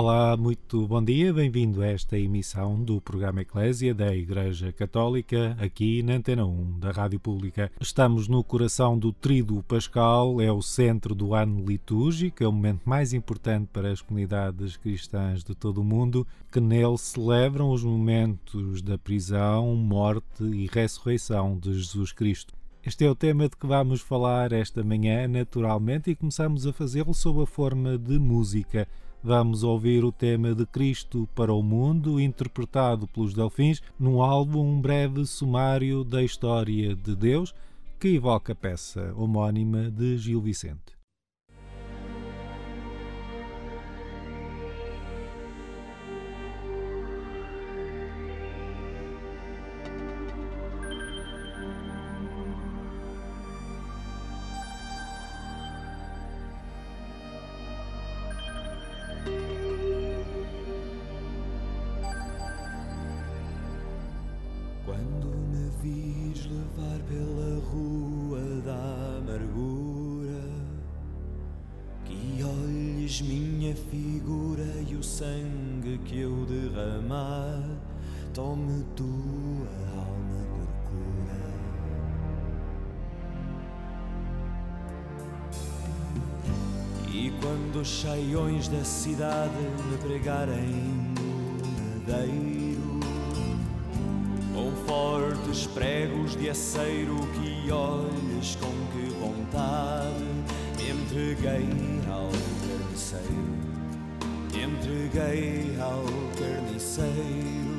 Olá, muito bom dia, bem-vindo a esta emissão do programa Eclésia da Igreja Católica, aqui na Antena 1 da Rádio Pública. Estamos no coração do Tríduo Pascal, é o centro do ano litúrgico, é o momento mais importante para as comunidades cristãs de todo o mundo, que nele celebram os momentos da prisão, morte e ressurreição de Jesus Cristo. Este é o tema de que vamos falar esta manhã, naturalmente, e começamos a fazê-lo sob a forma de música. Vamos ouvir o tema de Cristo para o Mundo, interpretado pelos Delfins, num álbum um breve sumário da história de Deus, que evoca a peça homónima de Gil Vicente. Da cidade me pregarem no madeiro. Com fortes pregos de aceiro que olhes com que vontade me entreguei ao carniceiro. Me entreguei ao carniceiro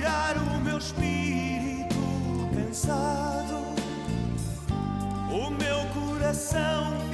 tirar o meu espírito cansado, o meu coração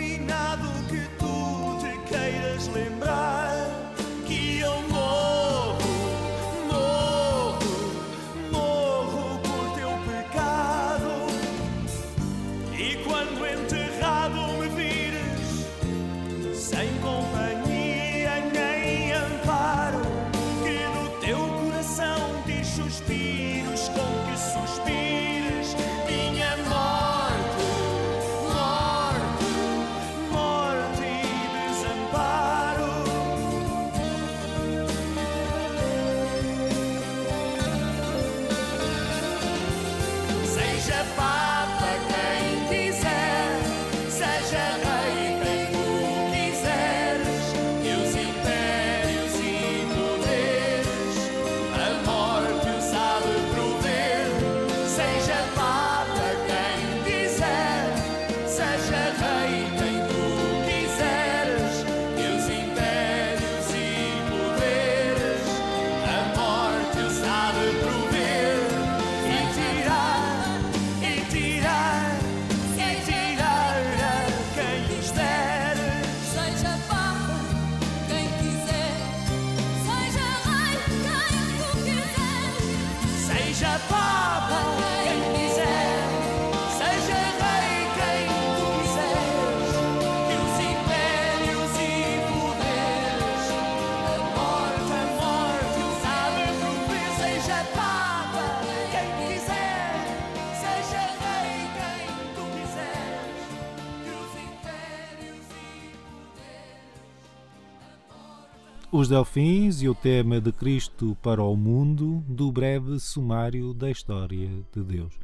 Os Delfins e o tema de Cristo para o mundo do breve sumário da história de Deus.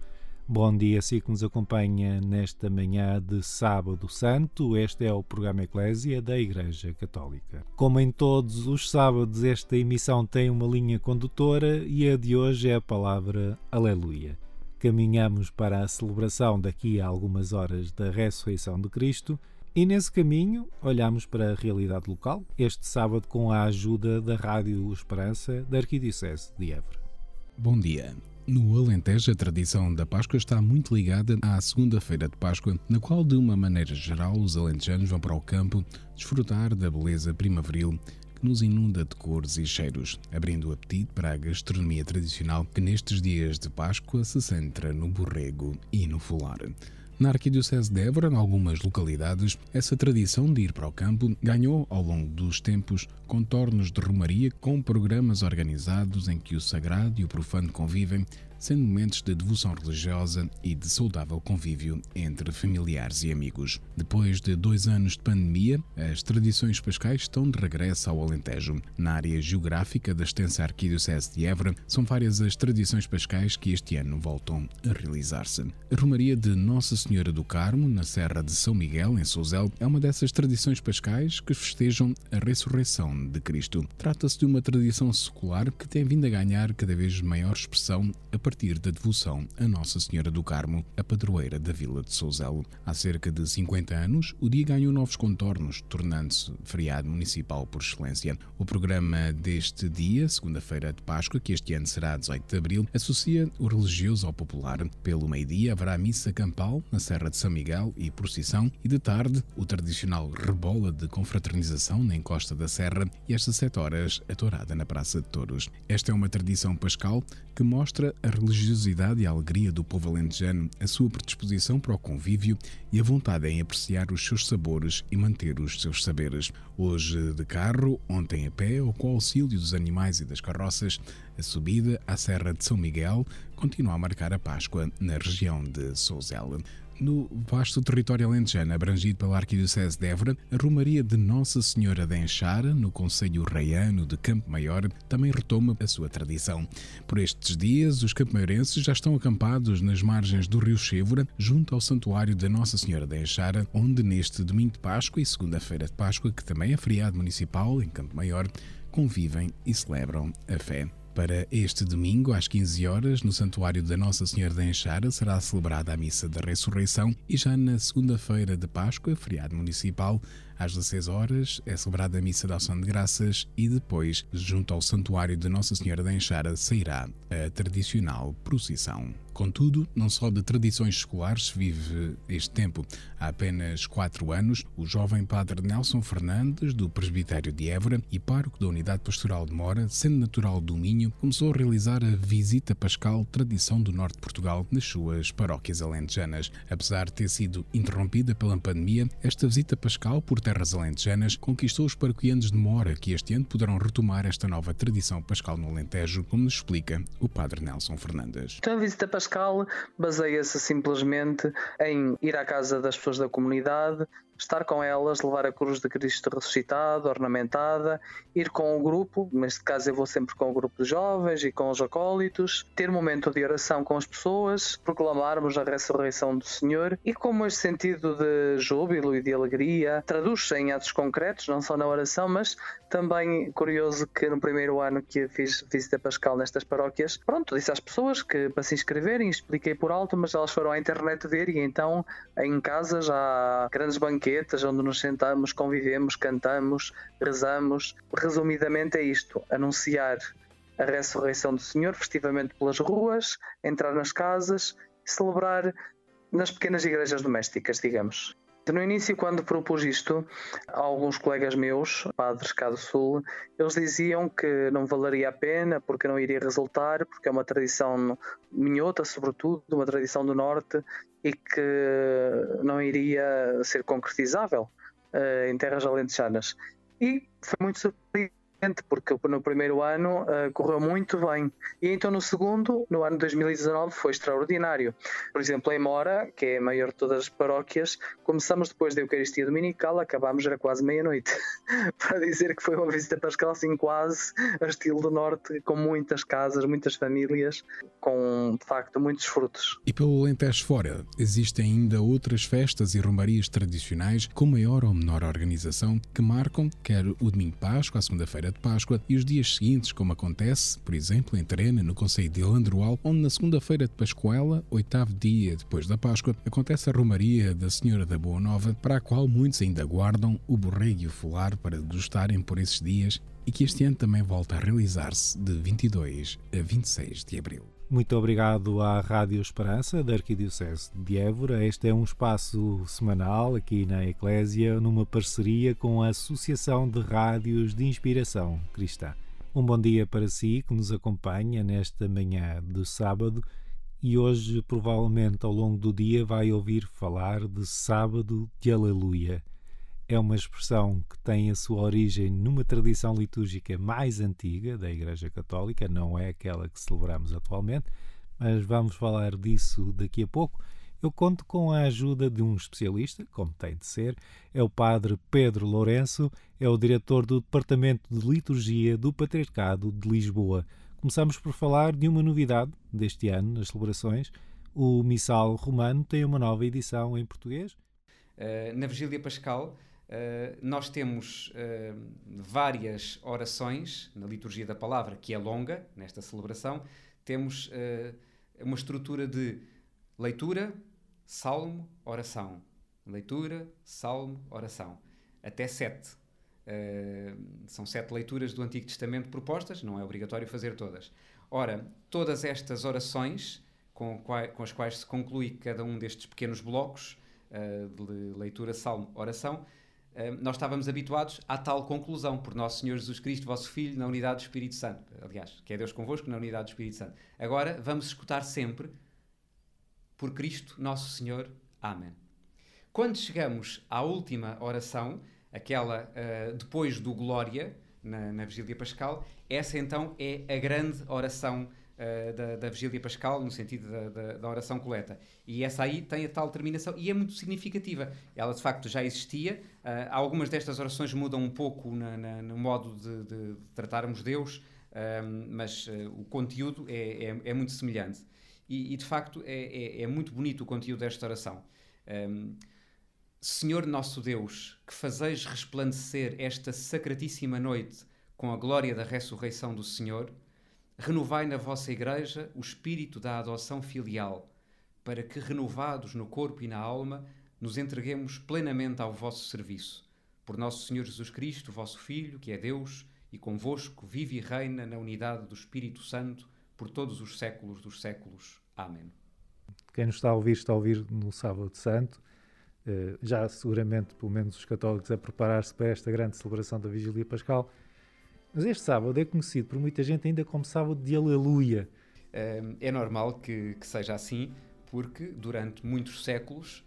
Bom dia, si que nos acompanha nesta manhã de Sábado Santo. Este é o programa Eclésia da Igreja Católica. Como em todos os sábados, esta emissão tem uma linha condutora e a de hoje é a palavra Aleluia. Caminhamos para a celebração daqui a algumas horas da ressurreição de Cristo e nesse caminho olhamos para a realidade local, este sábado com a ajuda da Rádio Esperança da Arquidiocese de Évora. Bom dia. No Alentejo, a tradição da Páscoa está muito ligada à segunda-feira de Páscoa, na qual, de uma maneira geral, os alentejanos vão para o campo desfrutar da beleza primaveril que nos inunda de cores e cheiros, abrindo o apetite para a gastronomia tradicional que nestes dias de Páscoa se centra no borrego e no folar. Na Arquidiocese de Évora, em algumas localidades, essa tradição de ir para o campo ganhou, ao longo dos tempos, contornos de romaria com programas organizados em que o sagrado e o profano convivem sendo momentos de devoção religiosa e de saudável convívio entre familiares e amigos. Depois de dois anos de pandemia, as tradições pascais estão de regresso ao Alentejo. Na área geográfica da extensa Arquidiocese de Évora, são várias as tradições pascais que este ano voltam a realizar-se. A Romaria de Nossa Senhora do Carmo, na Serra de São Miguel, em Souzel, é uma dessas tradições pascais que festejam a ressurreição de Cristo. Trata-se de uma tradição secular que tem vindo a ganhar cada vez maior expressão a partir da devoção a Nossa Senhora do Carmo, a padroeira da Vila de Souzelo. Há cerca de 50 anos, o dia ganhou novos contornos, tornando-se feriado municipal por excelência. O programa deste dia, segunda-feira de Páscoa, que este ano será 18 de abril, associa o religioso ao popular. Pelo meio-dia haverá missa campal na Serra de São Miguel e procissão, e de tarde o tradicional rebola de confraternização na encosta da Serra e às 17 horas a tourada na Praça de Touros. Esta é uma tradição pascal que mostra a religiosidade e a alegria do povo alentejano, a sua predisposição para o convívio e a vontade em apreciar os seus sabores e manter os seus saberes. Hoje de carro, ontem a pé ou com o auxílio dos animais e das carroças, a subida à Serra de São Miguel continua a marcar a Páscoa na região de Souzela. No vasto território alentejano abrangido pela Arquidiocese de Évora, a Romaria de Nossa Senhora de Enxara, no Conselho Reiano de Campo Maior, também retoma a sua tradição. Por estes dias, os campomaiorenses já estão acampados nas margens do rio Chévora, junto ao Santuário da Nossa Senhora de Enxara, onde neste domingo de Páscoa e segunda-feira de Páscoa, que também é feriado municipal em Campo Maior, convivem e celebram a fé. Para este domingo, às 15 horas, no Santuário da Nossa Senhora da Enxara, será celebrada a Missa da Ressurreição e já na segunda-feira de Páscoa, feriado municipal, às 16 horas é celebrada a Missa da Ação de Graças e depois, junto ao Santuário de Nossa Senhora da Enxara, sairá a tradicional procissão. Contudo, não só de tradições escolares vive este tempo. Há apenas quatro anos, o jovem padre Nelson Fernandes, do Presbitério de Évora e pároco da Unidade Pastoral de Mora, sendo natural do Minho, começou a realizar a visita pascal tradição do norte de Portugal nas suas paróquias alentejanas. Apesar de ter sido interrompida pela pandemia, esta visita pascal por terras alentejanas conquistou os paroquianos de Mora, que este ano poderão retomar esta nova tradição pascal no Alentejo, como nos explica o padre Nelson Fernandes. Então, pascal baseia-se simplesmente em ir à casa das pessoas da comunidade, estar com elas, levar a cruz de Cristo ressuscitado, ornamentada, ir com o grupo, neste caso eu vou sempre com o grupo de jovens e com os acólitos, ter momento de oração com as pessoas, proclamarmos a ressurreição do Senhor e como este sentido de júbilo e de alegria traduz-se em atos concretos, não só na oração, mas também curioso que no primeiro ano que fiz visita pascal nestas paróquias, pronto, disse às pessoas que para se inscreverem, expliquei por alto, mas elas foram à internet ver e então em casa já há grandes banquetes banquetes onde nos sentamos, convivemos, cantamos, rezamos. Resumidamente é isto: anunciar a ressurreição do Senhor festivamente pelas ruas, entrar nas casas celebrar nas pequenas igrejas domésticas, digamos. No início, quando propus isto, alguns colegas meus, padres cá do Sul, eles diziam que não valeria a pena porque não iria resultar, porque é uma tradição minhota, sobretudo, uma tradição do Norte, e que não iria ser concretizável uh, em terras alentejanas. E foi muito surpreendente porque no primeiro ano uh, correu muito bem. E então no segundo, no ano 2019, foi extraordinário. Por exemplo, em Mora, que é a maior de todas as paróquias, começamos depois da Eucaristia Dominical, acabámos já quase meia-noite. Para dizer que foi uma visita pascal assim quase a estilo do Norte, com muitas casas, muitas famílias, com de facto muitos frutos. E pelo Alentejo fora, existem ainda outras festas e romarias tradicionais com maior ou menor organização que marcam quer o domingo de Páscoa, a segunda-feira de Páscoa e os dias seguintes, como acontece, por exemplo, em Terena, no Conselho de Landroal, onde na segunda-feira de Pascoela, oitavo dia depois da Páscoa, acontece a Romaria da Senhora da Boa Nova, para a qual muitos ainda guardam o borrego e o folar para degustarem por esses dias e que este ano também volta a realizar-se de 22 a 26 de abril. Muito obrigado à Rádio Esperança da Arquidiocese de Évora. Este é um espaço semanal aqui na Eclésia, numa parceria com a Associação de Rádios de Inspiração Cristã. Um bom dia para si que nos acompanha nesta manhã de sábado e hoje, provavelmente ao longo do dia, vai ouvir falar de Sábado de Aleluia. É uma expressão que tem a sua origem numa tradição litúrgica mais antiga da Igreja Católica, não é aquela que celebramos atualmente, mas vamos falar disso daqui a pouco. Eu conto com a ajuda de um especialista, como tem de ser, é o Padre Pedro Lourenço, é o diretor do Departamento de Liturgia do Patriarcado de Lisboa. Começamos por falar de uma novidade deste ano nas celebrações. O Missal Romano tem uma nova edição em português. Uh, na Vigília Pascal, uh, nós temos uh, várias orações na liturgia da palavra, que é longa nesta celebração. Temos uma estrutura de leitura, salmo, oração. Leitura, salmo, oração. Até sete. Uh, são sete leituras do Antigo Testamento propostas, não é obrigatório fazer todas. Ora, todas estas orações, com, com as quais se conclui cada um destes pequenos blocos uh, de leitura, salmo, oração, uh, nós estávamos habituados à tal conclusão, por Nosso Senhor Jesus Cristo, vosso Filho, na unidade do Espírito Santo. Aliás, que é Deus convosco, na unidade do Espírito Santo. Agora, vamos escutar sempre por Cristo nosso Senhor. Amém. Quando chegamos à última oração, aquela uh, depois do Glória, na, na, Vigília Pascal, essa então é a grande oração uh, da, da, Vigília Pascal, no sentido da, da, da, oração coleta. E essa aí tem a tal terminação e é muito significativa. Ela de facto já existia. Uh, algumas destas orações mudam um pouco na, na, no modo de, de, tratarmos Deus, mas o conteúdo é, é, é muito semelhante. E, e de facto é, é, é, muito bonito o conteúdo desta oração. Um, Senhor nosso Deus, que fazeis resplandecer esta sacratíssima noite com a glória da ressurreição do Senhor, renovai na vossa Igreja o espírito da adoção filial, para que, renovados no corpo e na alma, nos entreguemos plenamente ao vosso serviço. Por nosso Senhor Jesus Cristo, vosso Filho, que é Deus, e convosco vive e reina na unidade do Espírito Santo, por todos os séculos dos séculos. Amém. Quem nos está a ouvir, está a ouvir no Sábado Santo, uh, já seguramente, pelo menos os católicos, a preparar-se para esta grande celebração da Vigília Pascal. Mas este sábado é conhecido por muita gente ainda como sábado de Aleluia. É normal que, que, seja assim, porque durante muitos séculos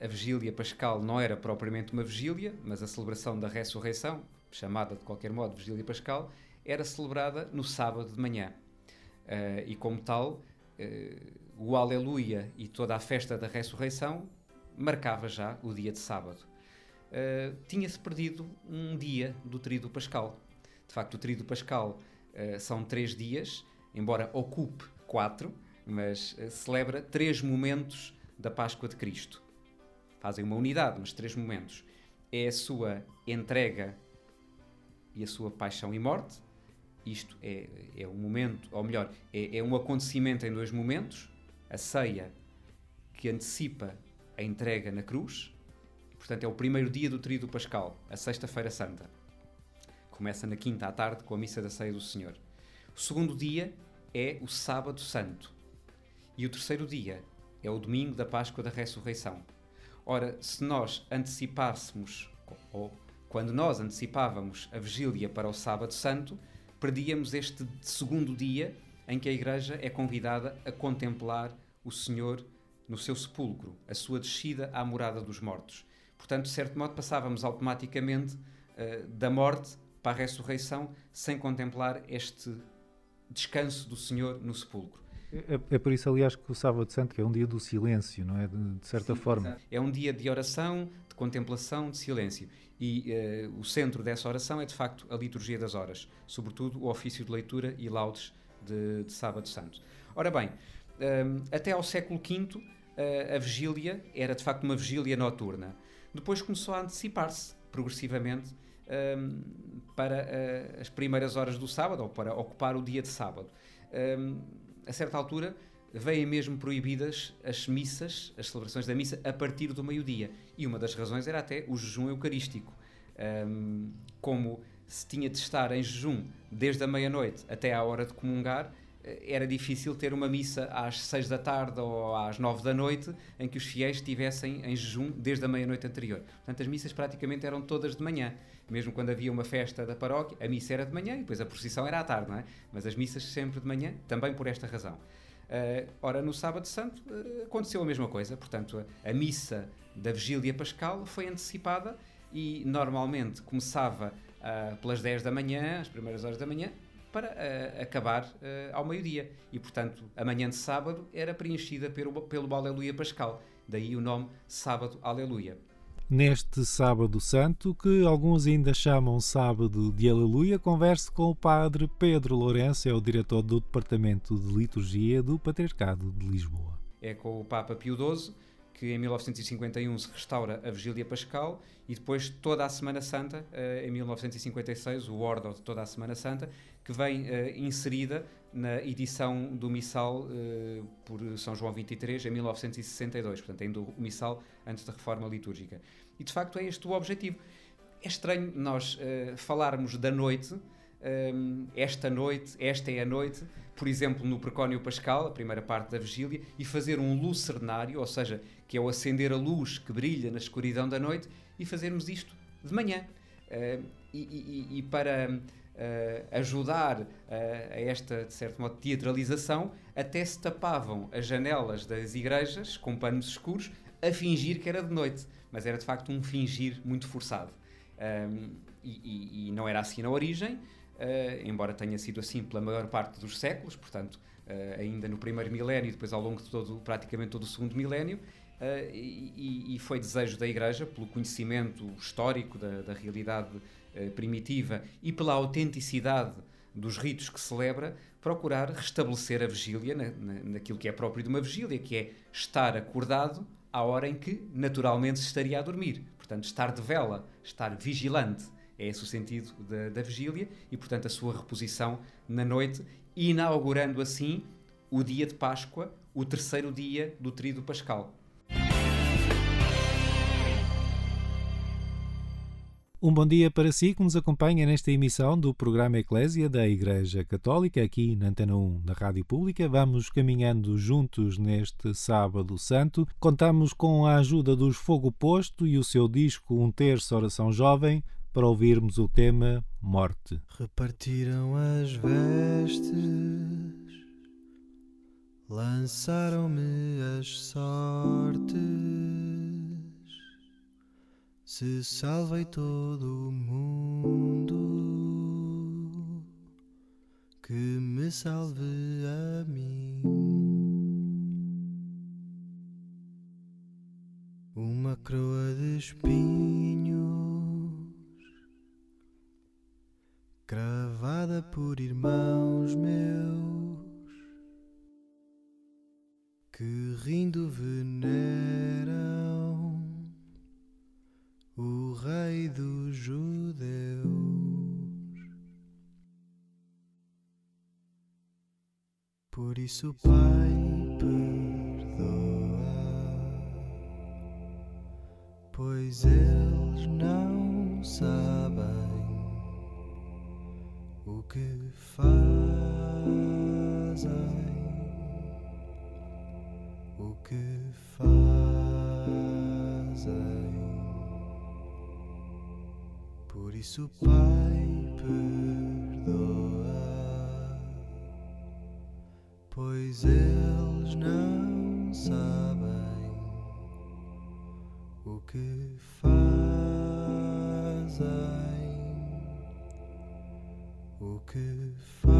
a Vigília Pascal não era propriamente uma vigília, mas a celebração da ressurreição, chamada de qualquer modo Vigília Pascal, era celebrada no sábado de manhã. Uh, e como tal, uh, o Aleluia e toda a festa da ressurreição marcava já o dia de sábado. Uh, Tinha-se perdido um dia do Tríduo Pascal. De facto, o Tríduo Pascal são três dias, embora ocupe quatro, mas celebra três momentos da Páscoa de Cristo. Fazem uma unidade, mas três momentos. É a sua entrega e a sua paixão e morte, isto é, é um momento, ou melhor, é, é um acontecimento em dois momentos, a ceia que antecipa a entrega na cruz, portanto é o primeiro dia do tríduo pascal, a sexta-feira santa. Começa na quinta à tarde com a missa da ceia do Senhor. O segundo dia é o sábado santo. E o terceiro dia é o domingo da Páscoa da Ressurreição. Ora, se nós antecipássemos, ou quando nós antecipávamos a vigília para o sábado santo, perdíamos este segundo dia em que a Igreja é convidada a contemplar o Senhor no seu sepulcro, a sua descida à morada dos mortos. Portanto, de certo modo, passávamos automaticamente uh, da morte para a ressurreição sem contemplar este descanso do Senhor no sepulcro. É, é, por isso, aliás, que o Sábado Santo é um dia do silêncio, não é? De, de certa Sim, forma. É um dia de oração, de contemplação, de silêncio. E uh, o centro dessa oração é, de facto, a liturgia das horas, sobretudo o ofício de leitura e laudes de, de Sábado Santo. Ora bem, um, ehm, até ao século V, uh, a vigília era, de facto, uma vigília noturna. Depois começou a antecipar-se progressivamente um, para uh, as primeiras horas do sábado, ou para ocupar o dia de sábado. Um, a certa altura, vêm mesmo proibidas as missas, as celebrações da missa, a partir do meio-dia. E uma das razões era até o jejum eucarístico. Um, como se tinha de estar em jejum desde a meia-noite até à hora de comungar, era difícil ter uma missa às seis da tarde ou às nove da noite em que os fiéis estivessem em jejum desde a meia-noite anterior. Portanto, as missas praticamente eram todas de manhã. Mesmo quando havia uma festa da paróquia, a missa era de manhã e depois a procissão era à tarde, não é? Mas as missas sempre de manhã, também por esta razão. Uh, ora, no Sábado Santo uh, aconteceu a mesma coisa, portanto, a, a, missa da Vigília Pascal foi antecipada e normalmente começava uh, pelas 10 da manhã, as primeiras horas da manhã, para acabar ao meio-dia. E, portanto, a manhã de sábado era preenchida pelo, pelo Aleluia Pascal, daí o nome Sábado Aleluia neste Sábado Santo, que alguns ainda chamam Sábado de Aleluia, converso com o Padre Pedro Lourenço, é o diretor do Departamento de Liturgia do Patriarcado de Lisboa. É com o Papa Pio XII que em 1951 se restaura a Vigília Pascal e depois toda a Semana Santa, eh, em 1956, o Ordo de toda a Semana Santa, que vem uh, inserida na edição do Missal uh, por São João XXIII em 1962, portanto ainda o Missal antes da reforma litúrgica. E de facto é este o objetivo. É estranho nós uh, falarmos da noite, um, esta noite, esta é a noite, por exemplo, no Precónio Pascal, a primeira parte da vigília, e fazer um lucernário, ou seja, que é o acender a luz que brilha na escuridão da noite, e fazermos isto de manhã. Uh, e, e, e, para uh, ajudar uh, a esta, de certo modo, teatralização, até se tapavam as janelas das igrejas com panos escuros a fingir que era de noite, mas era de facto um fingir muito forçado. Um, e, e, não era assim na origem, uh, embora tenha sido assim pela maior parte dos séculos, portanto, ainda no primeiro milénio e depois ao longo de todo, praticamente todo o segundo milénio, Uh, e, e, foi desejo da Igreja, pelo conhecimento histórico da, da realidade uh, primitiva e pela autenticidade dos ritos que celebra, procurar restabelecer a vigília na, na, naquilo que é próprio de uma vigília, que é estar acordado à hora em que naturalmente se estaria a dormir. Portanto, estar de vela, estar vigilante. É esse o sentido da, da vigília e, portanto, a sua reposição na noite, inaugurando assim o dia de Páscoa, o terceiro dia do Tríduo Pascal. Um bom dia para si que nos acompanha nesta emissão do programa Eclésia da Igreja Católica, aqui na Antena 1 da Rádio Pública. Vamos caminhando juntos neste Sábado Santo. Contamos com a ajuda dos Fogo Posto e o seu disco Um Terço Oração Jovem para ouvirmos o tema Morte. Repartiram as vestes, lançaram-me as sortes se salvei todo o mundo, que me salve a mim. Uma coroa de espinhos, cravada por irmãos meus, que rindo veneram o Rei dos Judeus. Por isso, Pai, perdoa, pois eles isso, Pai, perdoa, pois eles não sabem o que fazem, o que fazem.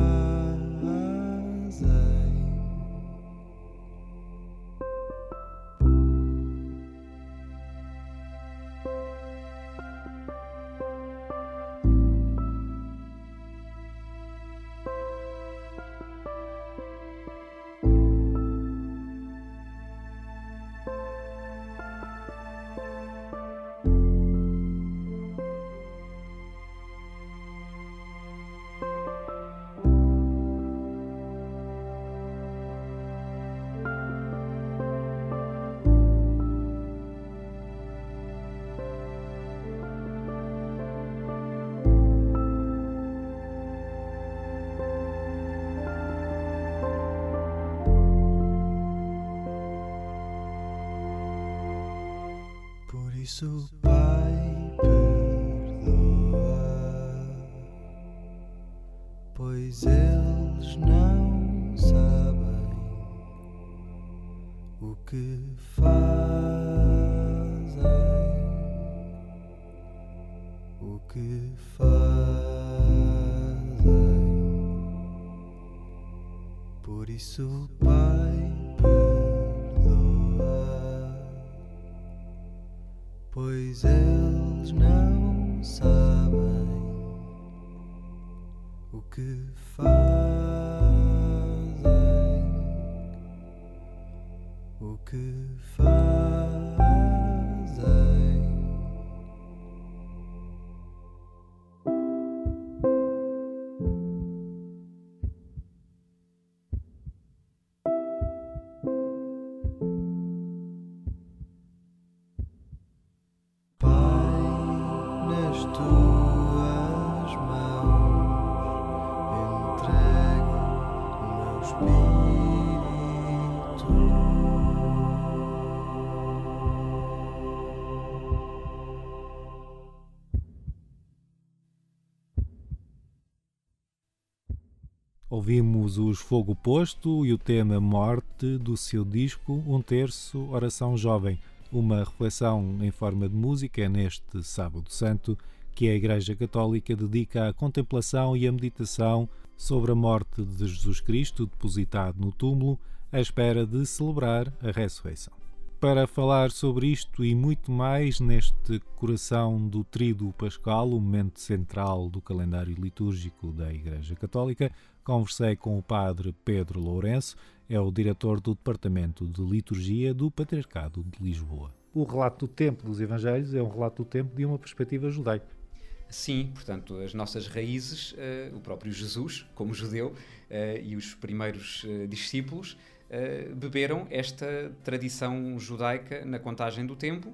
Por isso, Pai, perdoa, pois eles não sabem o que fazem, o que fazem. Por isso, Pai, pois eles não sabem o que fazem, o que fazem. Ouvimos os Fogo Posto e o tema Morte do seu disco Um Terço Oração Jovem, uma reflexão em forma de música neste Sábado Santo que a Igreja Católica dedica à contemplação e à meditação sobre a morte de Jesus Cristo depositado no túmulo à espera de celebrar a ressurreição. Para falar sobre isto e muito mais neste coração do Tríduo Pascal, o momento central do calendário litúrgico da Igreja Católica, conversei com o padre Pedro Lourenço, é o diretor do Departamento de Liturgia do Patriarcado de Lisboa. O relato do tempo dos Evangelhos é um relato do tempo de uma perspectiva judaica. Sim, portanto, as nossas raízes, eh, o próprio Jesus, como judeu, eh, e os primeiros eh, discípulos beberam esta tradição judaica na contagem do tempo.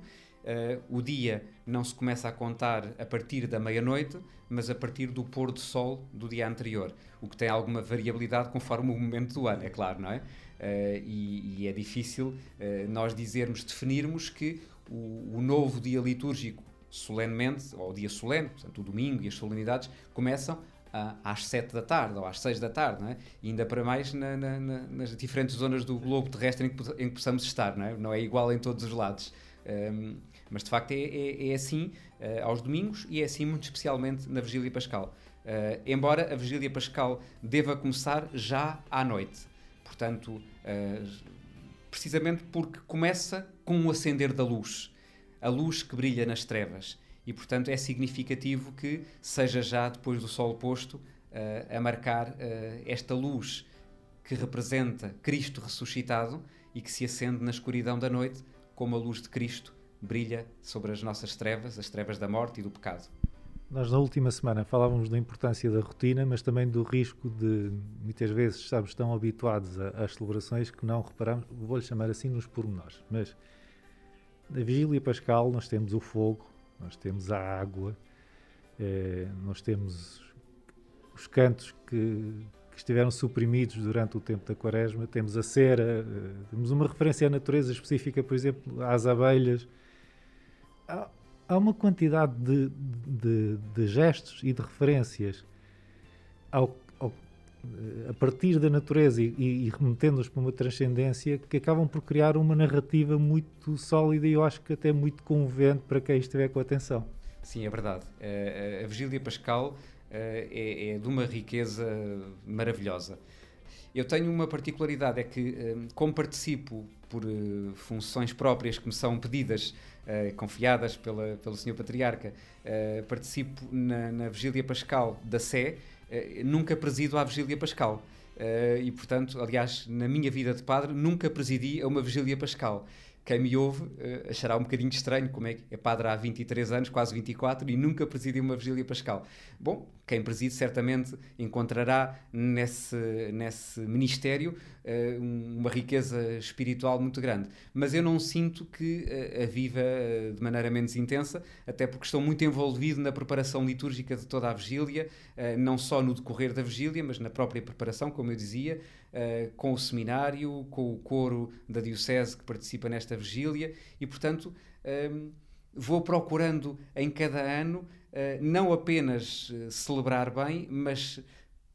Eh, o dia não se começa a contar a partir da meia-noite, mas a partir do pôr do sol do dia anterior, o que tem alguma variabilidade conforme o momento do ano, é claro, não é? Eh, e, e é difícil eh, nós dizermos, definirmos que o, o novo dia litúrgico solenemente, ou o dia solene, portanto o domingo e as solenidades, começam às 7 da tarde ou às 6 da tarde, não é? E ainda para mais na- na- na- nas diferentes zonas do globo terrestre em que, em que possamos estar, não é? Não é igual em todos os lados. Ahm, mas de facto é, é- é assim ah, aos domingos e é assim muito especialmente na Vigília Pascal. Ah, embora a Vigília Pascal deva começar já à noite. Portanto, ah, precisamente porque começa com o acender da luz a luz que brilha nas trevas. E, portanto, é significativo que seja já depois do sol posto a marcar esta luz que representa Cristo ressuscitado e que se acende na escuridão da noite, como a luz de Cristo brilha sobre as nossas trevas, as trevas da morte e do pecado. Nós na última semana falávamos da importância da rotina, mas também do risco de muitas vezes estamos tão habituados às celebrações que não reparamos, vou-lhe chamar assim, nos pormenores. Mas na Vigília Pascal nós temos o fogo, nós temos a água, eh, nós temos os cantos que, que estiveram suprimidos durante o tempo da quaresma, temos a cera, eh, temos uma referência à natureza específica, por exemplo, às abelhas. Há, uma quantidade de, de- de gestos e de referências ao- ao- a partir da natureza e, e- remetendo-os para uma transcendência que acabam por criar uma narrativa muito sólida e eu acho que até muito comovente para quem estiver com atenção. Sim, é verdade. Eh, a Vigília Pascal é, é, de uma riqueza maravilhosa. Eu tenho uma particularidade, é que, como participo por funções próprias que me são pedidas, confiadas pela, pelo Sr. Patriarca, participo na, na Vigília Pascal da Sé, nunca presido à Vigília Pascal. Uh, e, portanto, aliás, na minha vida de padre, nunca presidi a uma vigília pascal. Quem me ouve uh, achará um bocadinho estranho, como é que é padre há 23 anos, quase 24, e nunca presidi uma vigília pascal. Bom, quem preside certamente encontrará nesse, nesse ministério uh, uma riqueza espiritual muito grande. Mas eu não sinto que uh, a viva de maneira menos intensa, até porque estou muito envolvido na preparação litúrgica de toda a vigília, não só no decorrer da vigília, mas na própria preparação, como eu dizia, com o seminário, com o coro da Diocese que participa nesta vigília, e portanto vou procurando em cada ano eh, não apenas eh, celebrar bem, mas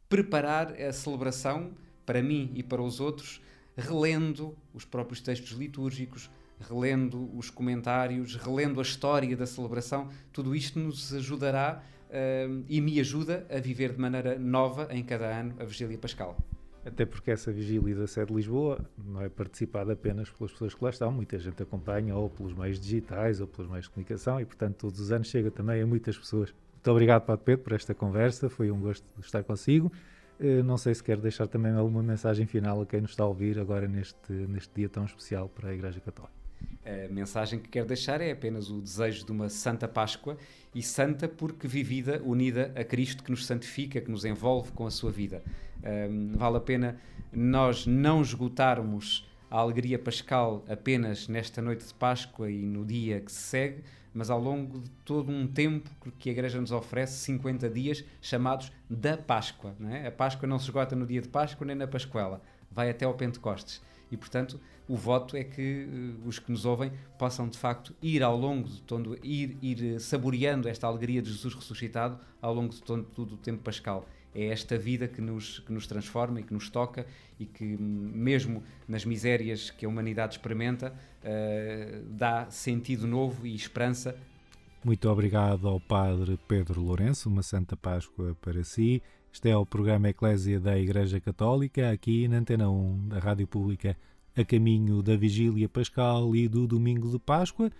preparar a celebração para mim e para os outros, relendo os próprios textos litúrgicos, relendo os comentários, relendo a história da celebração. Tudo isto nos ajudará uh, e me ajuda a viver de maneira nova em cada ano a Vigília Pascal. Até porque essa vigília da sede de Lisboa não é participada apenas pelas pessoas que lá estão, muita gente acompanha ou pelos meios digitais ou pelos meios de comunicação e, portanto, todos os anos chega também a muitas pessoas. Muito obrigado, Padre Pedro, por esta conversa, foi um gosto estar consigo. Eh, não sei se quer deixar também alguma mensagem final a quem nos está a ouvir agora neste, neste dia tão especial para a Igreja Católica. A mensagem que quero deixar é apenas o desejo de uma Santa Páscoa e santa porque vivida, unida a Cristo que nos santifica, que nos envolve com a sua vida. Um, vale a pena nós não esgotarmos a alegria pascal apenas nesta noite de Páscoa e no dia que se segue, mas ao longo de todo um tempo que a Igreja nos oferece, 50 dias chamados da Páscoa. É? A Páscoa não se esgota no dia de Páscoa nem na Pascuela, vai até ao Pentecostes. E, portanto, o voto é que uh, os que nos ouvem possam, de facto, ir ao longo de todo, ir, ir saboreando esta alegria de Jesus ressuscitado ao longo de todo, todo o tempo pascal é esta vida que nos, que nos transforma e que nos toca e que, mesmo nas misérias que a humanidade experimenta, uh, dá sentido novo e esperança. Muito obrigado ao Padre Pedro Lourenço, uma Santa Páscoa para si. Este é o programa Eclésia da Igreja Católica, aqui na Antena 1 da Rádio Pública, a caminho da Vigília Pascal e do Domingo de Páscoa.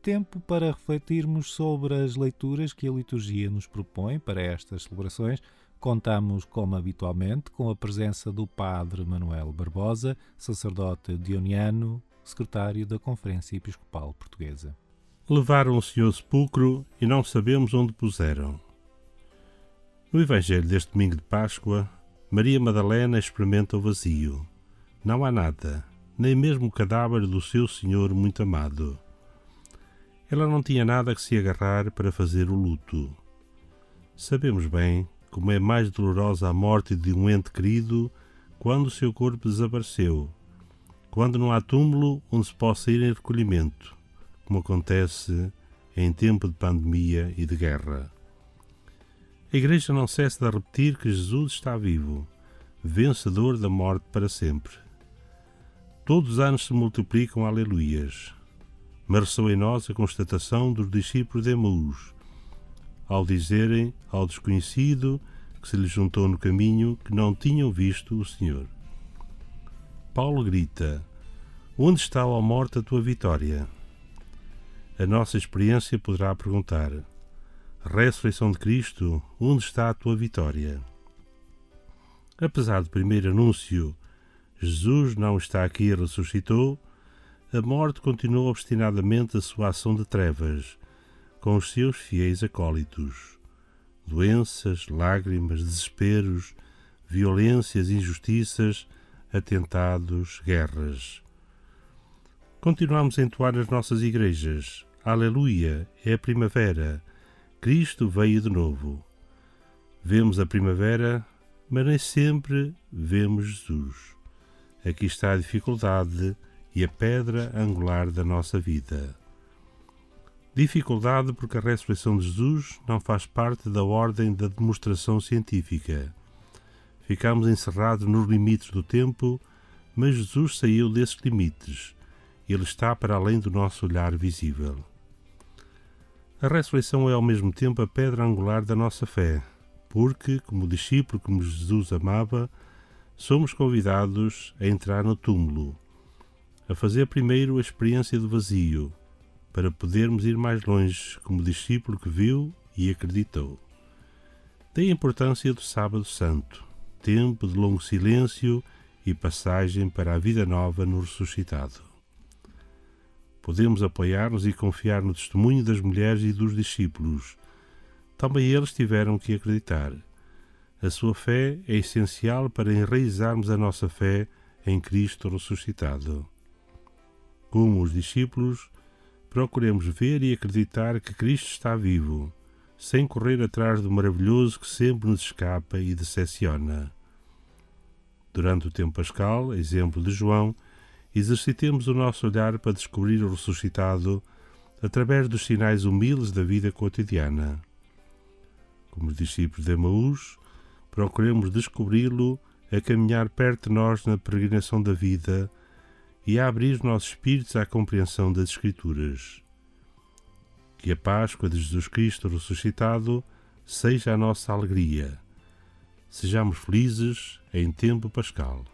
Tempo para refletirmos sobre as leituras que a liturgia nos propõe para estas celebrações Contamos, como habitualmente, com a presença do Padre Manuel Barbosa, sacerdote dioniano, secretário da Conferência Episcopal Portuguesa. Levaram o Senhor sepulcro e não sabemos onde puseram. No Evangelho deste domingo de Páscoa, Maria Madalena experimenta o vazio. Não há nada, nem mesmo o cadáver do seu Senhor muito amado. Ela não tinha nada que se agarrar para fazer o luto. Sabemos bem como é mais dolorosa a morte de um ente querido quando o seu corpo desapareceu, quando não há túmulo onde se possa ir em recolhimento, como acontece em tempo de pandemia e de guerra. A Igreja não cessa de repetir que Jesus está vivo, vencedor da morte para sempre. Todos os anos se multiplicam aleluias. Marçou em nós a constatação dos discípulos de Emaús, ao dizerem ao desconhecido que se lhe juntou no caminho que não tinham visto o Senhor. Paulo grita: Onde está, ó morte, a tua vitória? A nossa experiência poderá perguntar: Ressurreição de Cristo, onde está a tua vitória? Apesar do primeiro anúncio, Jesus não está aqui e ressuscitou, a morte continuou obstinadamente a sua ação de trevas, com os seus fiéis acólitos. Doenças, lágrimas, desesperos, violências, injustiças, atentados, guerras. Continuamos a entoar nas nossas igrejas. Aleluia, é a primavera. Cristo veio de novo. Vemos a primavera, mas nem sempre vemos Jesus. Aqui está a dificuldade e a pedra angular da nossa vida. Dificuldade porque a ressurreição de Jesus não faz parte da ordem da demonstração científica. Ficamos encerrados nos limites do tempo, mas Jesus saiu desses limites. Ele está para além do nosso olhar visível. A ressurreição é ao mesmo tempo a pedra angular da nossa fé, porque, como discípulo como Jesus amava, somos convidados a entrar no túmulo, a fazer primeiro a experiência do vazio, para podermos ir mais longe como discípulo que viu e acreditou. Daí a importância do Sábado Santo, tempo de longo silêncio e passagem para a vida nova no ressuscitado. Podemos apoiar-nos e confiar no testemunho das mulheres e dos discípulos. Também eles tiveram que acreditar. A sua fé é essencial para enraizarmos a nossa fé em Cristo ressuscitado. Como os discípulos, procuremos ver e acreditar que Cristo está vivo, sem correr atrás do maravilhoso que sempre nos escapa e decepciona. Durante o tempo pascal, exemplo de João, exercitemos o nosso olhar para descobrir o ressuscitado através dos sinais humildes da vida cotidiana. Como os discípulos de Emaús, procuremos descobri-lo a caminhar perto de nós na peregrinação da vida e a abrir os nossos espíritos à compreensão das Escrituras. Que a Páscoa de Jesus Cristo ressuscitado seja a nossa alegria. Sejamos felizes em tempo pascal.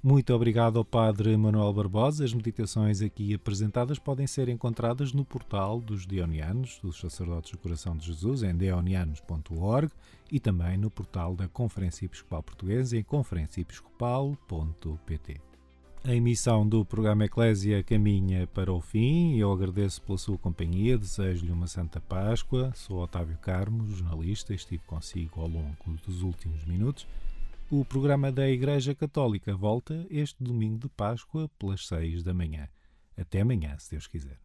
Muito obrigado ao Padre Manuel Barbosa. As meditações aqui apresentadas podem ser encontradas no portal dos Dionianos, dos Sacerdotes do Coração de Jesus, em deonianos.org e também no portal da Conferência Episcopal Portuguesa em conferenciaepiscopal.pt. A emissão do programa Eclésia caminha para o fim. Eu agradeço pela sua companhia, desejo-lhe uma Santa Páscoa. Sou Otávio Carmo, jornalista, estive consigo ao longo dos últimos minutos. O programa da Igreja Católica volta este domingo de Páscoa pelas seis da manhã. Até amanhã, se Deus quiser.